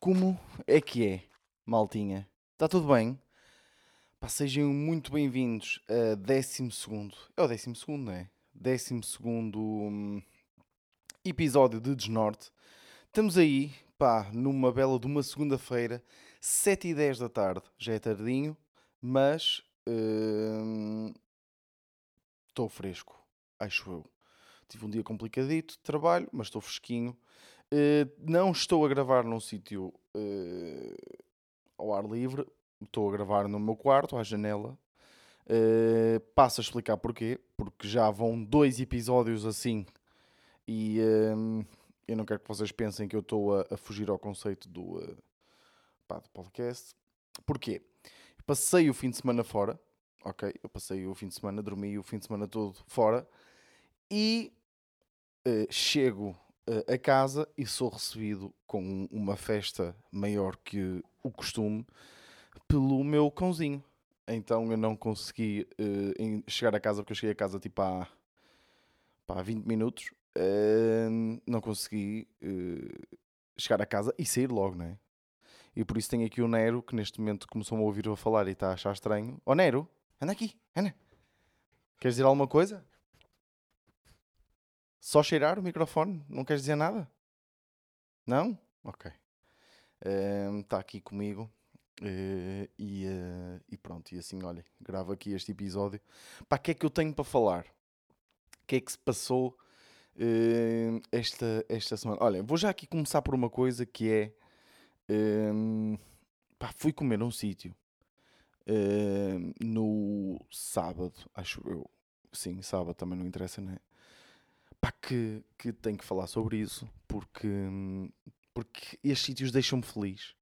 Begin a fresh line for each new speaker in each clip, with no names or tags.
Como é que é, maltinha? Está tudo bem? Pá, sejam muito bem-vindos a 12 segundo, é o 12 segundo, não é? 12 segundo hum, episódio de Desnorte. Estamos aí, pá, numa bela de uma segunda-feira, 7 e 10 da tarde. Já é tardinho, mas hum, estou fresco, acho eu. Tive um dia complicadito de trabalho, mas estou fresquinho. Uh, não estou a gravar num sítio uh, ao ar livre, estou a gravar no meu quarto, à janela. Uh, passo a explicar porquê, porque já vão dois episódios assim e uh, eu não quero que vocês pensem que eu estou a, a fugir ao conceito do, pá, do podcast. Porquê? Passei o fim de semana fora, ok? Eu passei o fim de semana, dormi o fim de semana todo fora e chego a casa e sou recebido com uma festa maior que o costume pelo meu cãozinho. Então eu não consegui uh, chegar a casa porque eu cheguei a casa tipo há, pá, 20 minutos. Uh, não consegui uh, chegar a casa e sair logo, não é? E por isso tenho aqui o Nero que neste momento começou-me a ouvir a falar e está a achar estranho. Ó oh, Nero, anda aqui, anda. Queres dizer alguma coisa? Só cheirar o microfone? Não queres dizer nada? Não? Ok. Está uh, aqui comigo. Uh, e, uh, e, pronto, e assim, olha, gravo aqui este episódio. Para que é que eu tenho para falar? O que é que se passou uh, esta, esta semana? Olha, vou já aqui começar por uma coisa que é. pá, fui comer num sítio no sábado, acho eu. Sim, sábado também não interessa, né? Pá, que, que tenho que falar sobre isso porque, porque estes sítios deixam-me feliz.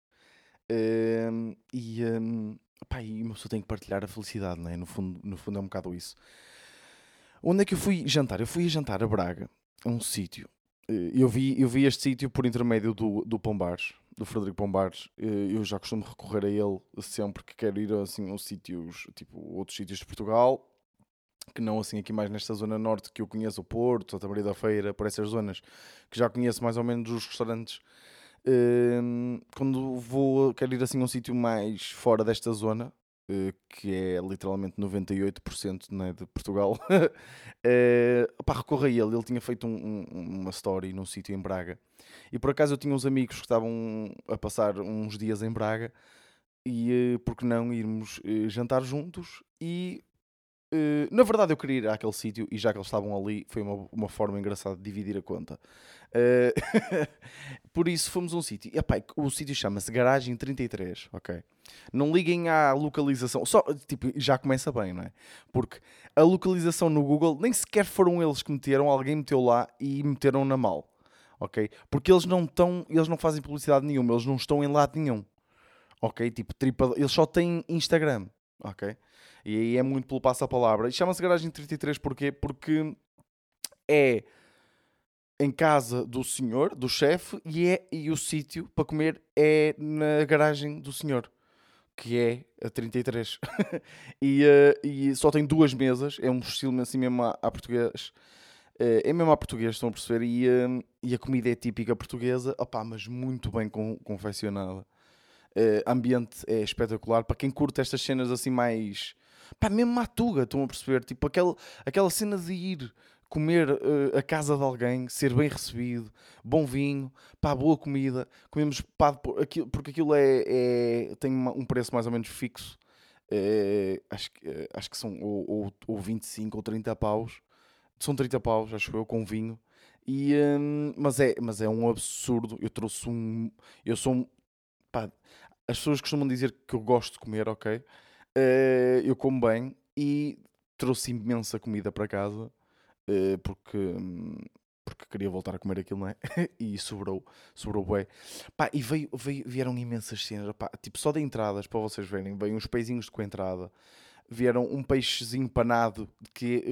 Um, e, um, pá, e uma pessoa tem que partilhar a felicidade, não é? No fundo, no fundo é um bocado isso. Onde é que eu fui jantar? Eu fui jantar a Braga, a um sítio. Eh, eu vi, eu vi este sítio por intermédio do, do Pombares, do Frederico Pombares. Eh, eu já costumo recorrer a ele sempre que quero ir assim, a sítios, tipo outros sítios de Portugal que não assim aqui mais nesta zona norte que eu conheço o Porto, Santa Maria da Feira, por essas zonas que já conheço mais ou menos os restaurantes. Uh, quando vou, quero ir assim a um sítio mais fora desta zona, uh, que é literalmente 98% né, de Portugal, uh, pá, recorro a ele. Ele tinha feito um, um, uma story num sítio em Braga e por acaso eu tinha uns amigos que estavam a passar uns dias em Braga e uh, por que não irmos jantar juntos e Uh, na verdade, eu queria ir àquele sítio e já que eles estavam ali, foi uma, uma forma engraçada de dividir a conta. Uh, por isso, fomos a um sítio. Epá, o sítio chama-se Garagem 33, ok? Não liguem à localização, só, tipo, já começa bem, não é? Porque a localização no Google nem sequer foram eles que meteram, alguém meteu lá e meteram na mal, ok? Porque eles não estão, eles não fazem publicidade nenhuma, eles não estão em lado nenhum, ok? Tipo, tripa, eles só têm Instagram, ok? E aí é muito pelo passo-a-palavra. E chama-se Garagem 33 porquê? Porque é em casa do senhor, do chefe, e, é, e o sítio para comer é na garagem do senhor, que é a 33. e, uh, e só tem duas mesas, é um estilo assim mesmo à, à português. Uh, é mesmo português, estão a perceber? E, uh, e a comida é típica portuguesa, opá, mas muito bem confeccionada. Ambiente é espetacular. Para quem curte estas cenas assim mais pá, mesmo matuga, estão a perceber? Tipo, aquela, aquela cena de ir comer uh, a casa de alguém, ser bem recebido, bom vinho, pá, boa comida, comemos pá, porque aquilo é, é tem um preço mais ou menos fixo, é, acho, é, acho que são ou, ou, ou 25 ou 30 paus, são 30 paus, acho eu, com vinho, e, um, mas, é, mas é um absurdo, eu trouxe um, eu sou um, pá, as pessoas costumam dizer que eu gosto de comer, ok? Uh, eu como bem e trouxe imensa comida para casa uh, porque, porque queria voltar a comer aquilo, não é? e sobrou, sobrou bué. Pá, e veio, veio, vieram imensas cenas, pá, tipo só de entradas, para vocês verem, veio uns peizinhos com entrada. Vieram um peixezinho panado, que,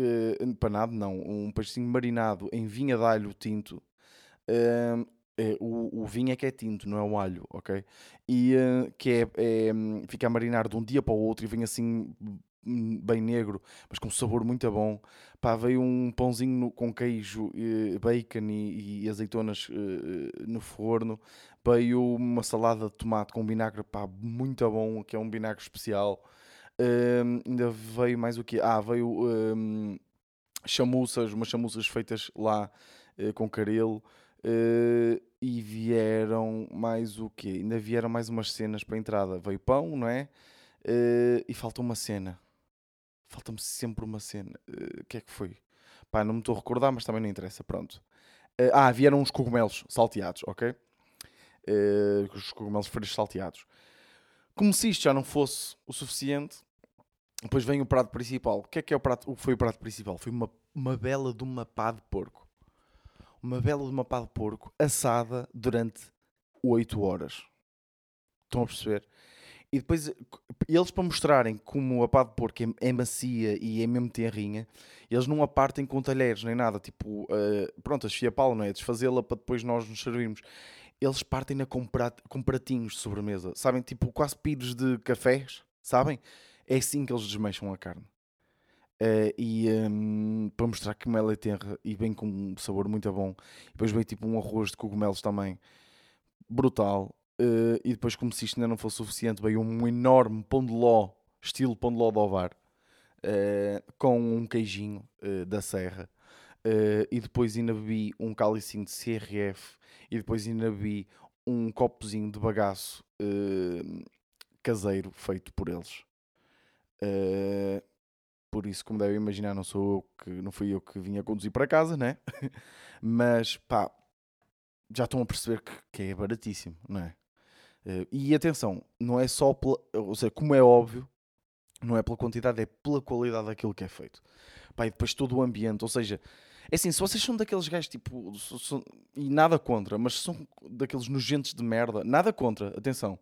uh, panado não, um peixezinho marinado em vinha de alho tinto, uh, é, o, o vinho é que é tinto, não é o alho, ok? E uh, que é, é, fica a marinar de um dia para o outro e vem assim hum, bem negro, mas com sabor muito bom. Pá, veio um pãozinho no- com queijo, eh, bacon e, e azeitonas eh, no forno. Veio uma salada de tomate com vinagre, pá, muito bom, que é um vinagre especial. Hum, ainda veio mais o quê? Ah, veio hum, chamuças, umas chamuças feitas lá eh, com carelo. Eh, e vieram mais o quê? Ainda vieram mais umas cenas para a entrada. Veio pão, não é? Eh, e falta uma cena. Falta-me sempre uma cena. Eh, O que é que foi? Pá, não me estou a recordar, mas também não interessa. Pronto. Ah, vieram uns cogumelos salteados, ok? Os cogumelos frescos salteados. Como se isto já não fosse o suficiente, depois vem o prato principal. O que é que é o prato? O que foi o prato principal? Foi uma, uma bela de uma pá de porco. Uma bela de uma pá de porco assada durante 8 horas. Estão a perceber? E depois, eles para mostrarem como a pá de porco é, é macia e é mesmo tenrinha, eles não a partem com talheres nem nada. Tipo, eh, pronto, a chefia pala, não é? Desfazê-la para depois nós nos servirmos. Eles partem-na com, prat- com pratinhos de sobremesa. Sabem? Tipo, quase pires de cafés. Sabem? É assim que eles desmancham a carne. Eh, e hum, para mostrar que ela é tenra e bem com um sabor muito bom. Depois veio tipo um arroz de cogumelos também brutal. Eh, e depois, como se isto ainda não fosse suficiente, veio um enorme pão de ló, estilo pão de ló de ovar, eh, com um queijinho da serra. E depois ainda bebi um cálicinho de CRF. E depois ainda bebi um copozinho de bagaço caseiro feito por eles. Por isso, como devem imaginar, não sou eu que não fui eu que vinha conduzir para casa, né? Mas pá, já estão a perceber que, que é baratíssimo, não é? Eh, e atenção, não é só pela, ou seja, como é óbvio, não é pela quantidade, é pela qualidade daquilo que é feito. Pá, e depois todo o ambiente, ou seja, é assim, se vocês são daqueles gajos tipo, so- e nada contra, mas são daqueles nojentes de merda, nada contra, atenção.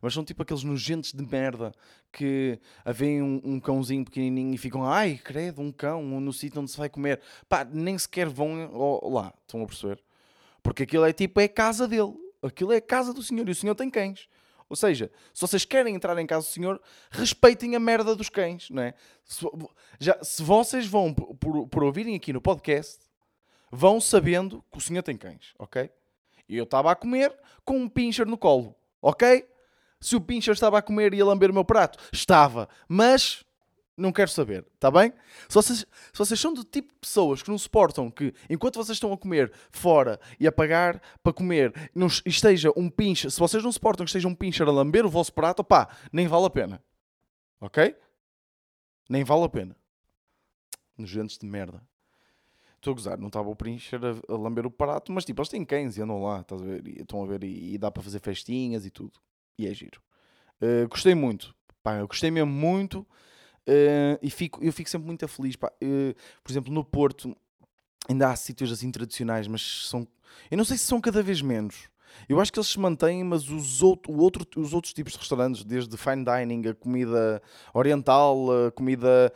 Mas são tipo aqueles nojentes de merda que veem um, um cãozinho pequenininho e ficam, ai, credo, um cão no sítio onde se vai comer. Pá, nem sequer vão lá, estão a perceber? Porque aquilo é tipo, é a casa dele. Aquilo é a casa do senhor e o senhor tem cães. Ou seja, se vocês querem entrar em casa do senhor, respeitem a merda dos cães, não é? Se, já, se vocês vão, por, por ouvirem aqui no podcast, vão sabendo que o senhor tem cães, ok? E eu estava a comer com um pincher no colo, ok? Se o pincher estava a comer e a lamber o meu prato, estava, mas não quero saber, está bem? Se vocês, se vocês são do tipo de pessoas que não suportam que, enquanto vocês estão a comer fora e a pagar para comer, não es- esteja um pincher, se vocês não suportam que esteja um pincher a lamber o vosso prato, pá, nem vale a pena, ok? Nem vale a pena. Nojentos de merda. Estou a gozar, não estava o pincher a, a lamber o prato, mas tipo, eles têm cães e andam lá, estás a ver? E, estão a ver e, e dá para fazer festinhas e tudo. E é giro. Uh, gostei muito. Pá, eu gostei mesmo muito. Uh, e fico, eu fico sempre muito feliz. Pá. Uh, por exemplo, no Porto ainda há sítios assim tradicionais, mas são. Eu não sei se são cada vez menos. Eu acho que eles se mantêm, mas os, outro, outro, os outros tipos de restaurantes, desde fine dining, a comida oriental, a comida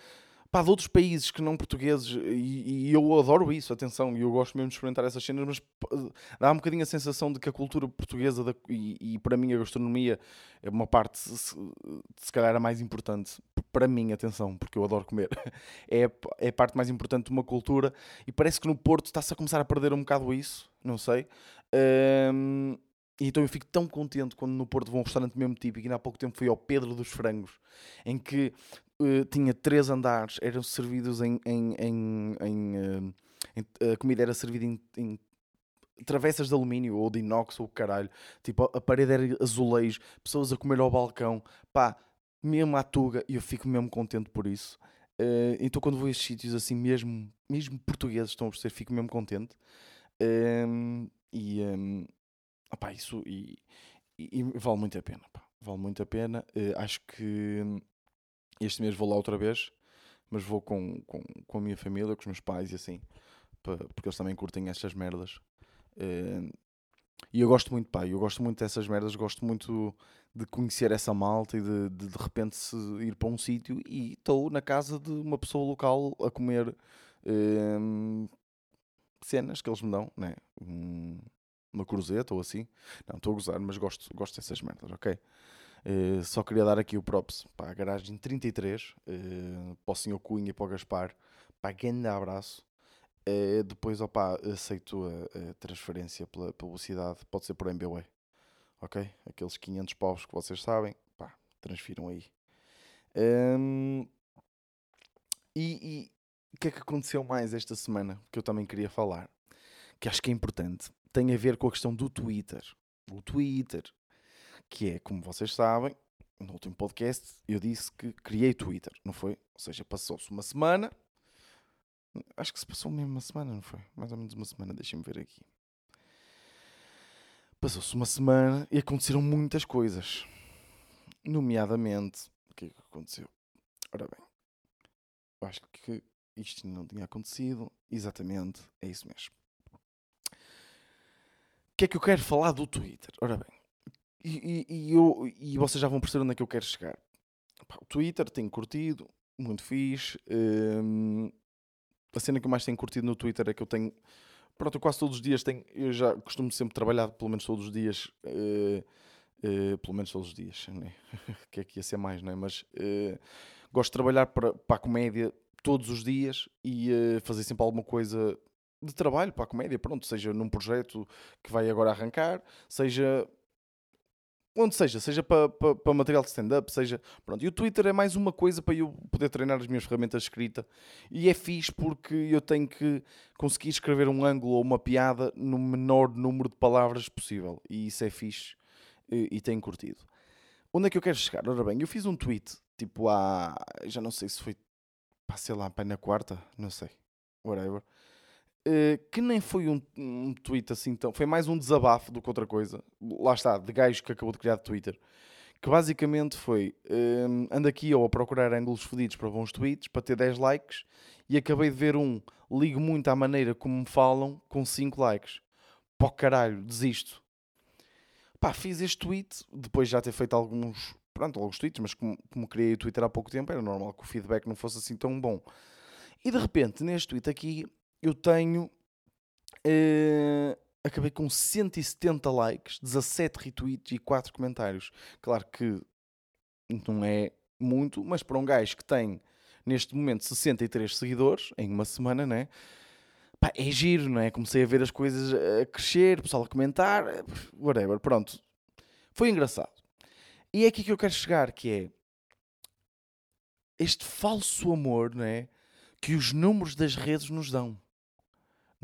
pá, de outros países que não portugueses, e, e eu adoro isso, atenção, e eu gosto mesmo de experimentar essas cenas, mas dá um bocadinho a sensação de que a cultura portuguesa da- e, e para mim a gastronomia é uma parte, se, se- calhar, a mais importante. Para mim, atenção, porque eu adoro comer. É, é a parte mais importante de uma cultura e parece que no Porto está-se a começar a perder um bocado isso, não sei. Ahm, e então eu fico tão contente quando no Porto vou a um restaurante mesmo típico. E ainda há pouco tempo fui ao Pedro dos Frangos, em que eh, tinha três andares, eram servidos em. em, em, em, eh, em- a comida era servida em, em travessas de alumínio ou de inox ou caralho. Tipo, a parede era azulejo, pessoas a comer ao balcão, pá, mesmo à tuga, e eu fico mesmo contente por isso. Eh, então, quando vou a estes sítios assim, mesmo, mesmo portugueses, estão a perceber, fico mesmo contente. Ehm, e, ehm, opá, isso e, e- e vale muito a pena, pá, vale muito a pena. Eh, acho que este mês vou lá outra vez, mas vou com, com, com a minha família, com os meus pais e assim, porque eles também curtem estas merdas. Eh, e eu gosto muito, pá, eu gosto muito dessas merdas, gosto muito de conhecer essa malta e de de, de repente se ir para um sítio e estou na casa de uma pessoa local a comer hum, cenas que eles me dão, né? Um- uma cruzeta ou assim. Não, estou a gozar, mas gosto, gosto dessas merdas, ok? Uh, só queria dar aqui o props para a garagem 33, uh, para o senhor Cunha e para o Gaspar. Pá, grande abraço. Uh, depois, opa, aceito a, a, transferência pela publicidade, pode ser por MBWay. Ok? Aqueles 500 povos que vocês sabem, pá, transfiram aí. Um, e o que é que aconteceu mais esta semana que eu também queria falar? Que acho que é importante. Tem a ver com a questão do Twitter. O Twitter, que é, como vocês sabem, no último podcast eu disse que criei Twitter, não foi? Ou seja, passou-se uma semana. Acho que se passou mesmo uma semana, não foi? Mais ou menos uma semana, deixem-me ver aqui. Passou-se uma semana e aconteceram muitas coisas. Nomeadamente, o que é que aconteceu? Ora bem, acho que isto não tinha acontecido. Exatamente, é isso mesmo. O que é que eu quero falar do Twitter? Ora bem, e, e, e, eu, e vocês já vão perceber onde é que eu quero chegar. o Twitter tenho curtido, muito fixe. Hum, a cena que eu mais tenho curtido no Twitter é que eu tenho. Pronto, eu quase todos os dias tenho. Eu já costumo sempre trabalhar, pelo menos todos os dias. Uh, uh, pelo menos todos os dias, né? que é que ia ser mais, não é? Mas uh, gosto de trabalhar para, para a comédia todos os dias e fazer sempre alguma coisa de trabalho para a comédia, pronto, seja num projeto que vai agora arrancar, seja onde seja, seja para, para, para material de stand-up, seja. Pronto. E o Twitter é mais uma coisa para eu poder treinar as minhas ferramentas de escrita. E é fixe porque eu tenho que conseguir escrever um ângulo ou uma piada no menor número de palavras possível. E isso é fixe e, e tenho curtido. Onde é que eu quero chegar? Ora bem, eu fiz um tweet, tipo há. Já não sei se foi. Sei lá, na quarta, não sei. Whatever Uh, que nem foi um, um, tweet assim tão. Foi mais um desabafo do que outra coisa. Lá está, de gajo que acabou de criar Twitter. Que basicamente foi: uh, ando aqui eu a procurar ângulos fodidos para bons tweets, para ter 10 likes, e acabei de ver um. Ligo muito à maneira como me falam, com 5 likes. Pó caralho, desisto. Pá, fiz este tweet, depois já ter feito alguns. Pronto, alguns tweets, mas como, como criei o Twitter há pouco tempo, era normal que o feedback não fosse assim tão bom. E de repente, neste tweet aqui, eu tenho. Uh, acabei com 170 likes, 17 retweets e 4 comentários. Claro que não é muito, mas para um gajo que tem neste momento 63 seguidores em uma semana, né? Pá, é giro, não é? Comecei a ver as coisas a crescer, o pessoal a comentar, whatever, pronto. Foi engraçado. E é aqui que eu quero chegar, que é este falso amor, não é? Que os números das redes nos dão.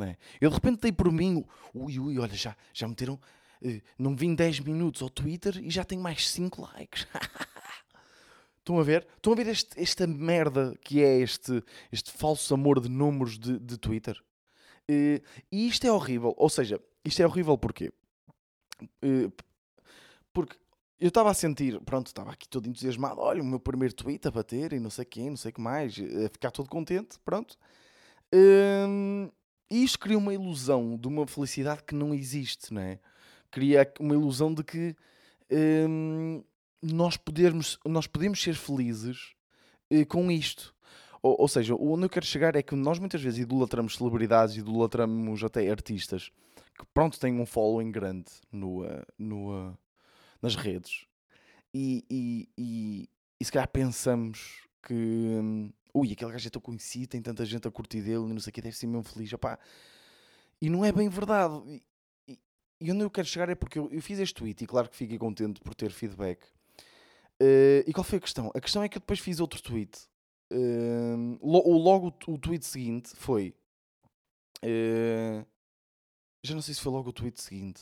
Não é? Eu de repente dei por mim, ui, ui, olha, já, já meteram, uh, não vim 10 minutos ao Twitter e já tenho mais 5 likes. Estão a ver? Estão a ver este, esta merda que é este, este falso amor de números de, de Twitter? Uh, e isto é horrível. Ou seja, isto é horrível porquê? Uh, porque eu estava a sentir, pronto, estava aqui todo entusiasmado. Olha, o meu primeiro tweet a bater e não sei quem, não sei o que mais, a ficar todo contente, pronto. Uh, e isto cria uma ilusão de uma felicidade que não existe, não é? Cria uma ilusão de que hum, nós, podermos, nós podemos ser felizes uh, com isto. Ou, ou, seja, onde eu quero chegar é que nós muitas vezes idolatramos celebridades, idolatramos até artistas que, pronto, têm um following grande no, no, nas redes. E, e, e, e se calhar pensamos que. Hum, ui, aquele gajo é tão conhecido, tem tanta gente a curtir dele não sei o que, deve ser mesmo feliz. Opá. E não é bem verdade. E, e, onde eu quero chegar é porque eu, eu, fiz este tweet e claro que fiquei contente por ter feedback. Uh, e qual foi a questão? A questão é que eu depois fiz outro tweet. Uh, lo, logo o, tweet seguinte foi. Uh, já não sei se foi logo o tweet seguinte.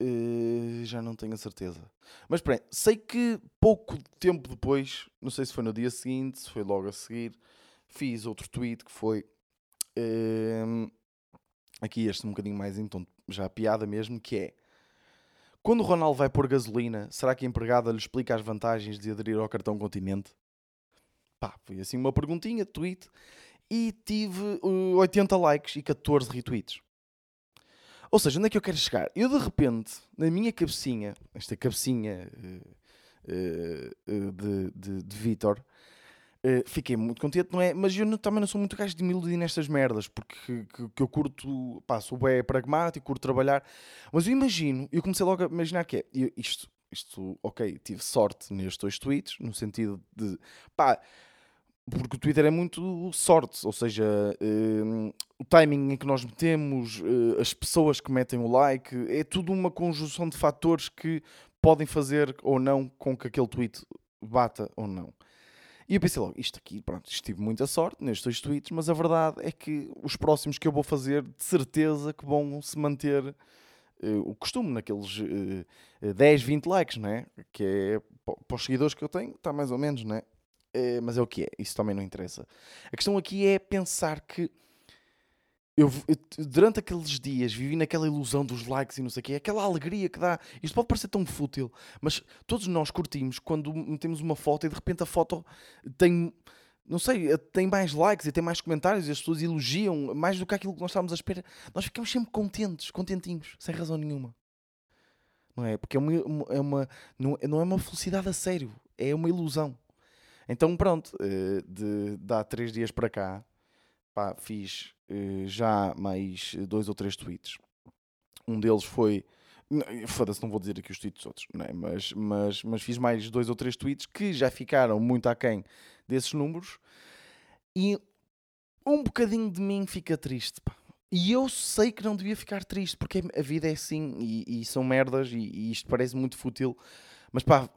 Uh, já não tenho a certeza. Mas peraí, sei que pouco tempo depois, não sei se foi no dia seguinte, se foi logo a seguir, fiz outro tweet que foi uh, aqui este um bocadinho mais então já a piada mesmo, que é quando o Ronaldo vai pôr gasolina, será que a empregada lhe explica as vantagens de aderir ao cartão Continente? Pá, foi assim uma perguntinha tweet e tive uh, 80 likes e 14 retweets. Ou seja, onde é que eu quero chegar? Eu de repente, na minha cabecinha, esta cabecinha uh, uh, de, de, de Vitor, uh, fiquei muito contente, não é? Mas eu não, também não sou muito gajo de me iludir nestas merdas, porque que, que eu curto, pá, sou bem pragmático, curto trabalhar. Mas eu imagino, eu comecei logo a imaginar que é, isto, isto, ok, tive sorte nestes dois tweets, no sentido de, pá, porque o Twitter é muito sorte, ou seja, uh, o timing em que nós metemos, uh, as pessoas que metem o like, é tudo uma conjunção de fatores que podem fazer ou não com que aquele tweet bata ou não. E eu pensei logo, isto aqui, pronto, isto tive muita sorte nestes dois tweets, mas a verdade é que os próximos que eu vou fazer, de certeza que vão se manter uh, o costume, naqueles uh, 10, 20 likes, não é? Que é para os seguidores que eu tenho, está mais ou menos, é? Uh, mas é o que é, isso também não interessa. A questão aqui é pensar que eu, durante aqueles dias vivi naquela ilusão dos likes e não sei o quê, aquela alegria que dá. Isto pode parecer tão fútil, mas todos nós curtimos quando metemos uma foto e de repente a foto tem, não sei, tem mais likes e tem mais comentários e as pessoas elogiam mais do que aquilo que nós estávamos à espera. Nós ficamos sempre contentes, contentinhos, sem razão nenhuma. Não é? Porque é uma, é uma não, não é uma felicidade a sério, é uma ilusão. Então pronto, eh, de, de há três dias para cá pá, fiz uh, já mais dois ou três tweets. Um deles foi. Foda-se, não vou dizer aqui os tweets outros, não é? mas, mas, mas fiz mais dois ou três tweets que já ficaram muito aquém desses números e um bocadinho de mim fica triste. Pá. E eu sei que não devia ficar triste porque a vida é assim e, e são merdas e, e, isto parece muito fútil, mas pá,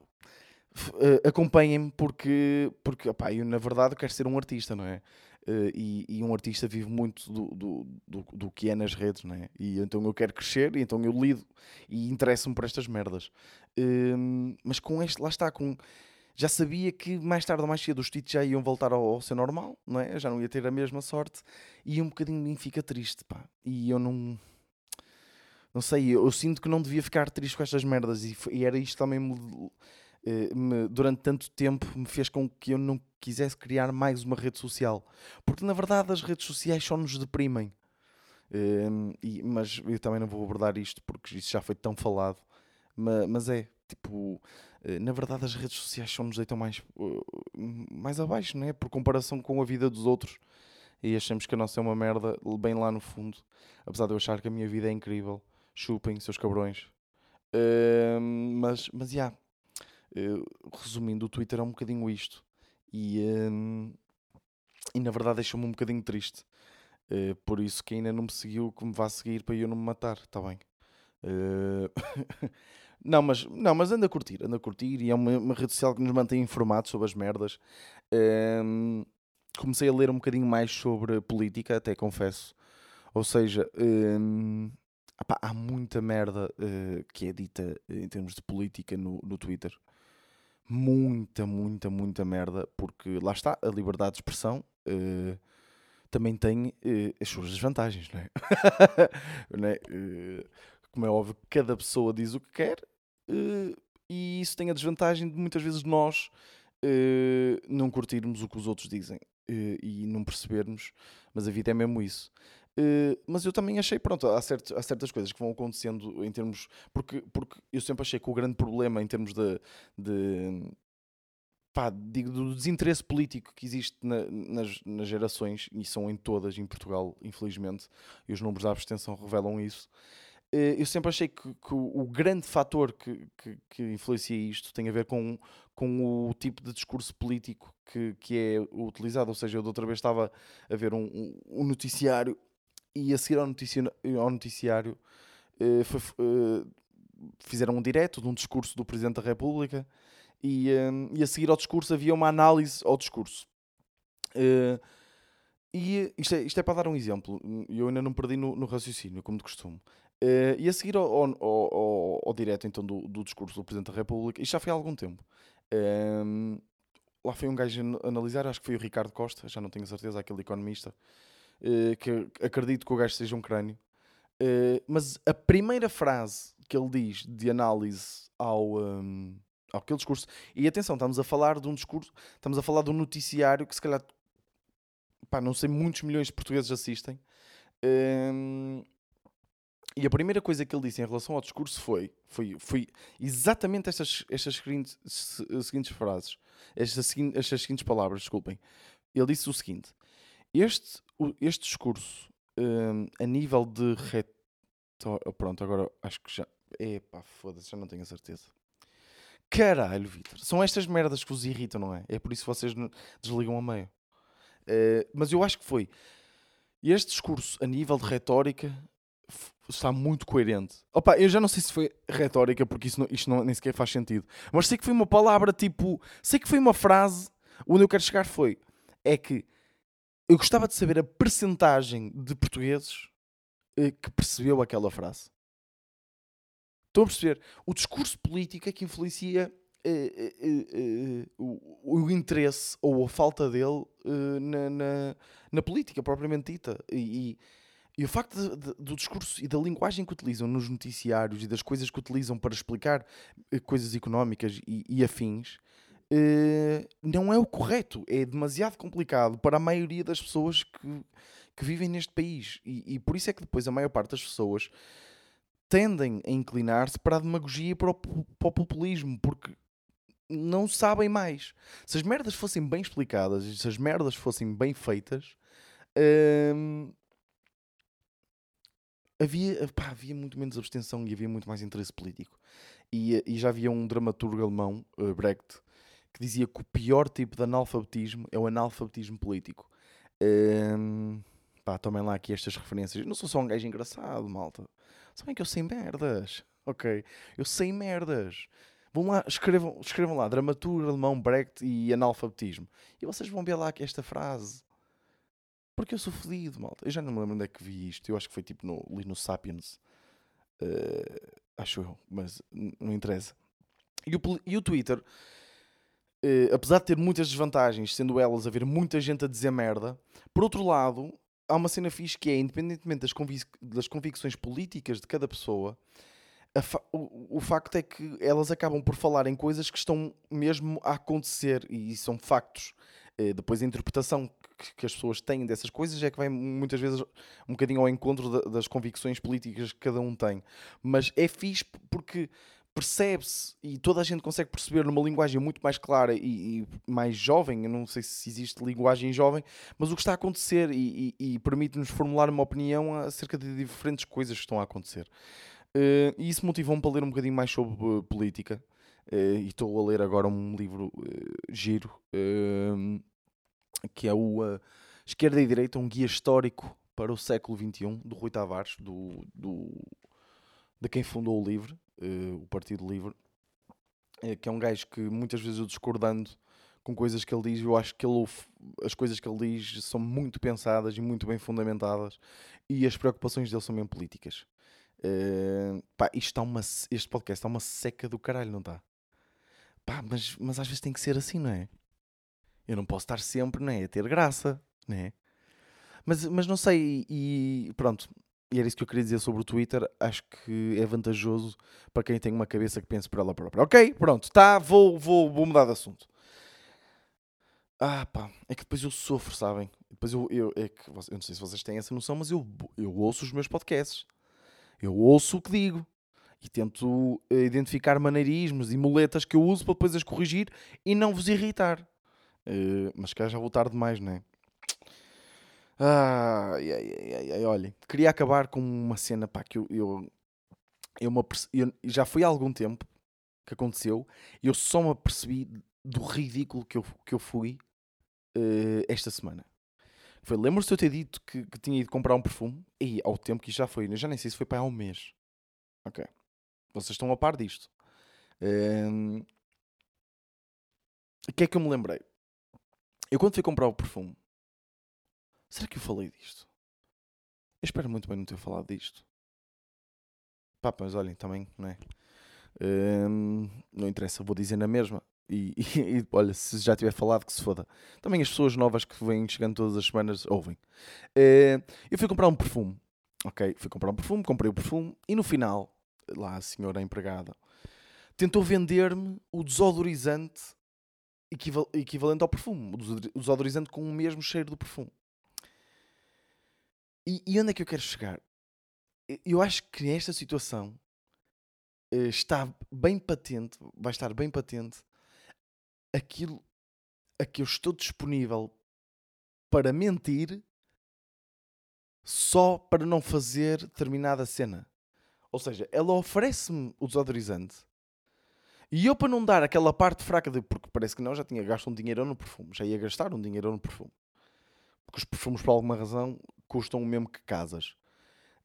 uh, acompanhem-me porque, porque opá, eu na verdade quero ser um artista, não é? Uh, e, e, um artista vive muito do, do, do, do, que é nas redes, não é? E então eu quero crescer, e então eu lido e interesso-me por estas merdas. Uh, mas com este, lá está, com. Já sabia que mais tarde ou mais cedo os títulos já iam voltar ao, ao seu normal, não é? Já não ia ter a mesma sorte, e um bocadinho de mim fica triste, pá. E eu não. Não sei, eu, eu sinto que não devia ficar triste com estas merdas, e, e era isto também me me, durante tanto tempo me fez com que eu não quisesse criar mais uma rede social. Porque na verdade as redes sociais só nos deprimem. Uh, e, mas eu também não vou abordar isto porque isso já foi tão falado. Mas, mas é, tipo, uh, na verdade as redes sociais só nos deitam mais, uh, mais abaixo, não é? Por comparação com a vida dos outros. E achamos que a nossa é uma merda, bem lá no fundo. Apesar de eu achar que a minha vida é incrível. Chupem, seus cabrões. mas, mas, já. Yeah, resumindo, o Twitter é um bocadinho isto. E, uh, e na verdade deixou-me um bocadinho triste. Uh, por isso que ainda não me seguiu, que me vá seguir para eu não me matar, está bem? Eh, não, mas, não, mas anda a curtir, anda a curtir e é uma, uma rede social que nos mantém informados sobre as merdas. Ehm, comecei a ler um bocadinho mais sobre política, até confesso. Ou seja, ehm, há muita merda uh, que é dita em termos de política no, no Twitter muita, muita, muita merda, porque lá está, a liberdade de expressão uh, também tem uh, as suas desvantagens, não é? não é? Uh, como é óbvio, cada pessoa diz o que quer e isso tem a desvantagem de muitas vezes nós não curtirmos o que os outros dizem e não percebermos, mas a vida é mesmo isso. Uh, mas eu também achei, pronto, há, certos, há certas coisas que vão acontecendo em termos. Porque, porque eu sempre achei que o grande problema em termos de. de pá, digo, do desinteresse político que existe na, nas, nas gerações, e são em todas em Portugal, infelizmente, e os números da abstenção revelam isso. Uh, eu sempre achei que, que o, grande fator que, que, que, influencia isto tem a ver com, com o tipo de discurso político que, que é utilizado. Ou seja, eu de outra vez estava a ver um, um, um noticiário e a seguir ao, ao noticiário uh, foi, uh, fizeram um direto de um discurso do Presidente da República e, uh, e a seguir ao discurso havia uma análise ao discurso. e isto é, isto é, para dar um exemplo, eu ainda não perdi no, no raciocínio, como de costume. e a seguir ao, ao, ao, ao direto então, do, do, discurso do Presidente da República, isto já foi há algum tempo. lá foi um gajo analisar, acho que foi o Ricardo Costa, já não tenho certeza, aquele economista, uh, que acredito que o gajo seja um crânio. Uh, mas a primeira frase que ele diz de análise ao, um, ao aquele discurso, e atenção, estamos a falar de um discurso, estamos a falar de um noticiário que se calhar, pá, não sei, muitos milhões de portugueses assistem. Um, e a primeira coisa que ele disse em relação ao discurso foi, foi, foi exatamente estas, estas seguintes, seguintes frases, estas, estas seguintes palavras, desculpem. Ele disse o seguinte: Este este discurso, um, a nível de retórica. Pronto, agora acho que já. Epá, foda-se, já não tenho a certeza. Caralho, Vitor. São estas merdas que vos irritam, não é? É por isso que vocês desligam a meio. Uh, mas eu acho que foi. Este discurso, a nível de retórica, está muito coerente. Opa, eu já não sei se foi retórica, porque isso não, isto não, nem sequer faz sentido. Mas sei que foi uma palavra tipo. Sei que foi uma frase. Onde eu quero chegar foi. É que eu gostava de saber a percentagem de portugueses uh, que percebeu aquela frase. Estão a perceber? O discurso político é que influencia uh, uh, o, o, interesse ou a falta dele na, na, na, política propriamente dita. E, e, e o facto de, de, do discurso e da linguagem que utilizam nos noticiários e das coisas que utilizam para explicar coisas económicas e, e afins não é o correto. É demasiado complicado para a maioria das pessoas que, que vivem neste país. E, e por isso é que depois a maior parte das pessoas tendem a inclinar-se para a demagogia e para o, para o populismo, porque não sabem mais. Se as merdas fossem bem explicadas e se as merdas fossem bem feitas, hum, havia, pá, havia muito menos abstenção e havia muito mais interesse político. E, e já havia um dramaturgo alemão, uh, Brecht, que dizia que o pior tipo de analfabetismo é o analfabetismo político. Hum, pá, tomem lá aqui estas referências. não sou só um gajo engraçado, malta. Sabem que eu sei merdas. Ok? Eu sei merdas. Vão lá, escrevam, escrevam lá, dramaturgo alemão, Brecht e analfabetismo. E vocês vão ver lá esta frase. Porque eu sou fodido, malta. Eu já não me lembro onde é que vi isto. Eu acho que foi tipo no, ali no Sapiens. Uh, acho eu, mas não interessa. E o, e o Twitter, uh, apesar de ter muitas desvantagens, sendo elas haver muita gente a dizer merda, por outro lado, há uma cena fixe que é, independentemente das, convic das convicções políticas de cada pessoa, o, o, facto é que elas acabam por falar em coisas que estão mesmo a acontecer e são factos. Eh, depois a interpretação que, que, as pessoas têm dessas coisas é que vai muitas vezes um bocadinho ao encontro da, das convicções políticas que cada um tem. Mas é fixe porque percebe-se e toda a gente consegue perceber numa linguagem muito mais clara e, e, mais jovem. Eu não sei se existe linguagem jovem, mas o que está a acontecer e, e, e permite-nos formular uma opinião acerca de diferentes coisas que estão a acontecer. Uh, e isso motivou-me para ler um bocadinho mais sobre uh, política. Uh, e estou a ler agora um livro giro que é o Esquerda e Direita, um guia histórico para o século XXI, do Rui Tavares, do, do, de quem fundou o Livre uh, o Partido Livre, uh, que é um gajo que muitas vezes eu discordando com coisas que ele diz, eu acho que ele, as coisas que ele diz são muito pensadas e muito bem fundamentadas e as preocupações dele são bem políticas. Uh, pá, isto uma, este podcast está uma seca do caralho, não está? Pá, mas, mas às vezes tem que ser assim, não é? Eu não posso estar sempre, não é? A ter graça, não é? Mas, mas não sei, e pronto, e era isso que eu queria dizer sobre o Twitter. Acho que é vantajoso para quem tem uma cabeça que pense por ela própria. Ok, pronto, tá, vou, vou, vou mudar de assunto. Ah, pá, é que depois eu sofro, sabem? Depois eu, eu, é que, eu não sei se vocês têm essa noção, mas eu, eu ouço os meus podcasts. Eu ouço o que digo e tento eh, identificar maneirismos e muletas que eu uso para depois as corrigir e não vos irritar. Uh, mas que já vou tarde demais, não é? Ai, ai, ai, ai, olha, queria acabar com uma cena pá, que eu, eu, eu, me eu já foi há algum tempo que aconteceu e eu só me apercebi do ridículo que eu, que eu fui uh, esta semana. Foi, lembro-se de eu ter dito que, que, tinha ido comprar um perfume e ao tempo que já foi, eu já nem sei se foi para há um mês. Ok. Vocês estão a par disto. Um, o que é que eu me lembrei? Eu quando fui comprar o perfume, Será que eu falei disto? Eu espero muito bem não ter falado disto. Pá, mas olhem, também, não é? Hum, não interessa, vou dizer na mesma. E, e, e, olha, se já tiver falado, que se foda. Também as pessoas novas que vêm chegando todas as semanas ouvem. Uh, eu fui comprar um perfume. Ok, fui comprar um perfume, comprei o perfume e no final, lá a senhora empregada tentou vender-me o desodorizante equival equivalente ao perfume. O desodorizante com o mesmo cheiro do perfume. E, e onde é que eu quero chegar? Eu acho que nesta situação uh, está bem patente, vai estar bem patente aquilo a que eu estou disponível para mentir só para não fazer determinada cena. Ou seja, ela oferece-me o desodorizante. E eu, para não dar aquela parte fraca de. Porque parece que não, já tinha gasto um dinheiro no perfume. Já ia gastar um dinheiro no perfume. Porque os perfumes, por alguma razão, custam o mesmo que casas.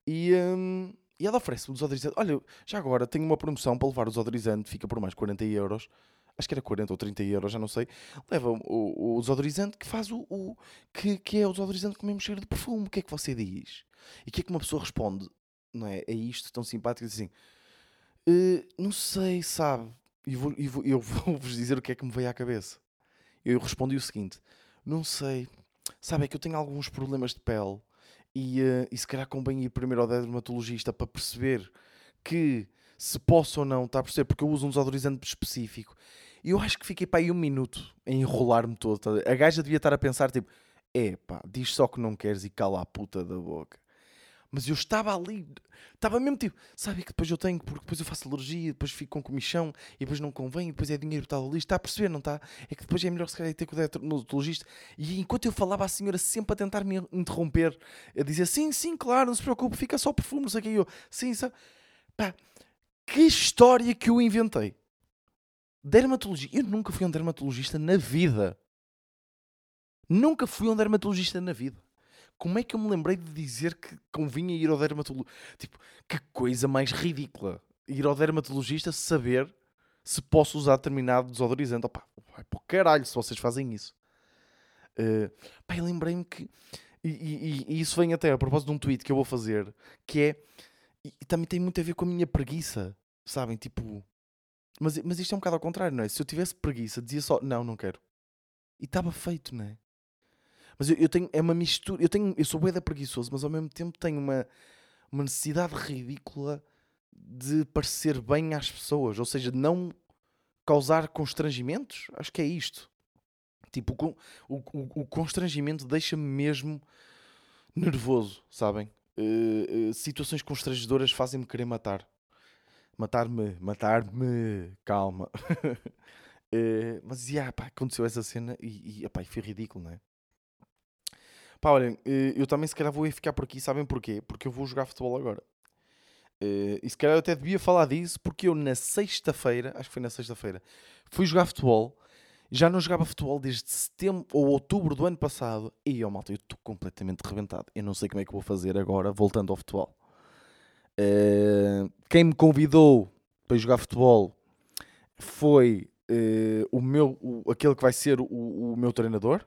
E, hum, e ela oferece-me o desodorizante. Olha, já agora tenho uma promoção para levar o desodorizante, fica por mais 40 euros. Acho que era 40 ou 30 euros, já não sei. Leva o, o desodorizante que faz o. o que, que é o desodorizante com o mesmo cheiro de perfume. O que é que você diz? E o que é que uma pessoa responde? Não é? É isto tão simpático assim. Uh, não sei, sabe? E vou, e vou, eu vou-vos dizer o que é que me veio à cabeça. Eu respondi o seguinte: Não sei. Sabe, é que eu tenho alguns problemas de pele e, uh, e se calhar convém ir primeiro ao dermatologista para perceber que se posso ou não, está a perceber? Porque eu uso um desodorizante específico. E eu acho que fiquei para aí um minuto a enrolar-me todo. Tá? A gaja devia estar a pensar tipo: é pá, diz só que não queres e cala a puta da boca. Mas eu estava ali, estava mesmo tipo, sabe que depois eu tenho, porque depois eu faço alergia, depois fico com comichão, e depois não convém, e depois é dinheiro tal ali, está a perceber, não está? É que depois é melhor se calhar ter com o dermatologista. E enquanto eu falava, a senhora sempre a tentar me interromper, a dizer, sim, sim, claro, não se preocupe, fica só perfume, não sei o que, eu, sim, sabe? Pá, que história que eu inventei. Dermatologia, eu nunca fui um dermatologista na vida. Nunca fui um dermatologista na vida como é que eu me lembrei de dizer que convinha ir ao dermatologista? Tipo, que coisa mais ridícula. Ir ao dermatologista saber se posso usar determinado desodorizante. Opa, vai para caralho se vocês fazem isso. Uh, pá, lembrei-me que. E, e, e, isso vem até a propósito de um tweet que eu vou fazer, que é. E, e também tem muito a ver com a minha preguiça, sabem? Tipo. Mas, mas isto é um bocado ao contrário, não é? Se eu tivesse preguiça, dizia só, não, não quero. E estava feito, não é? Mas eu, eu, tenho, é uma mistura. Eu, tenho, eu sou bué preguiçoso, mas ao mesmo tempo tenho uma, uma necessidade ridícula de parecer bem às pessoas. Ou seja, não causar constrangimentos. Acho que é isto. Tipo, o, o, o constrangimento deixa-me mesmo nervoso, sabem? Uh, uh, situações constrangedoras fazem-me querer matar. Matar-me, matar-me, calma. uh, mas, yeah, pá, aconteceu essa cena e, e, epá, foi ridículo, não é? Pá, olhem, eh, eu também se calhar vou ficar por aqui, sabem porquê? Porque eu vou jogar futebol agora. Eh, e se calhar eu até devia falar disso, porque eu na sexta-feira, acho que foi na sexta-feira, fui jogar futebol. Já não jogava futebol desde setembro ou outubro do ano passado. E, ó, malta, eu estou completamente rebentado. Eu não sei como é que vou fazer agora, voltando ao futebol. Uh, quem me convidou para jogar futebol foi uh, o meu, o, aquele que vai ser o, o meu treinador,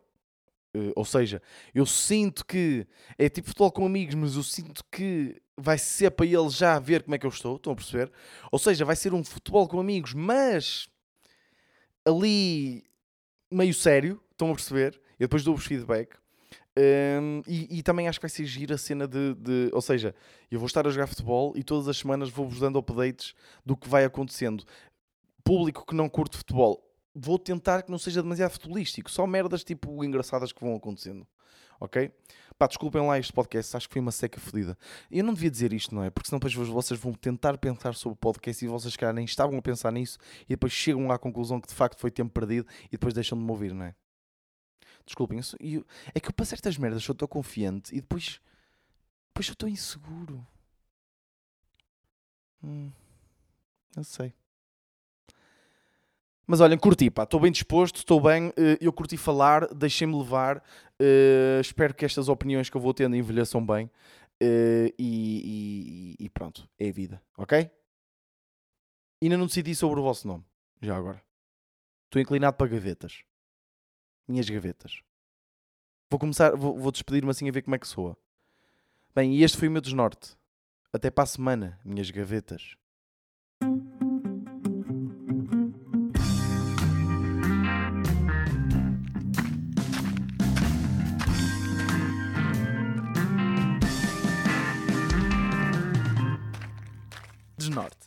ou seja, eu sinto que é tipo futebol com amigos, mas eu sinto que vai ser para ele já ver como é que eu estou. Estão a perceber? Ou seja, vai ser um futebol com amigos, mas ali meio sério. Estão a perceber? Eu depois dou-vos feedback. Um, e, e, também acho que vai ser giro a cena de, de, Ou seja, eu vou estar a jogar futebol e todas as semanas vou-vos dando updates do que vai acontecendo. Público que não curte futebol, vou tentar que não seja demasiado futebolístico, só merdas tipo engraçadas que vão acontecendo. Ok? Pá, desculpem lá este podcast, acho que foi uma seca fodida. Eu não devia dizer isto, não é? Porque senão depois vocês vão tentar pensar sobre o podcast e vocês, cara, nem estavam a pensar nisso e depois chegam à conclusão que de facto foi tempo perdido e depois deixam de me ouvir, não é? Desculpem, isso, é que eu para certas merdas eu estou confiante e depois, depois eu estou inseguro. Hum, não sei. Mas olhem, curti, pá, estou bem disposto, estou bem, eh, eu curti falar, deixei-me levar, uh, espero que estas opiniões que eu vou tendo envelheçam bem uh, e, e, e, pronto, é a vida, ok? Ainda não decidi sobre o vosso nome, já agora. Estou inclinado para gavetas. Minhas gavetas. Vou começar, vou, vou despedir-me assim a ver como é que soa. Bem, e este foi o meu desnorte. Até para a semana, minhas gavetas. Norte.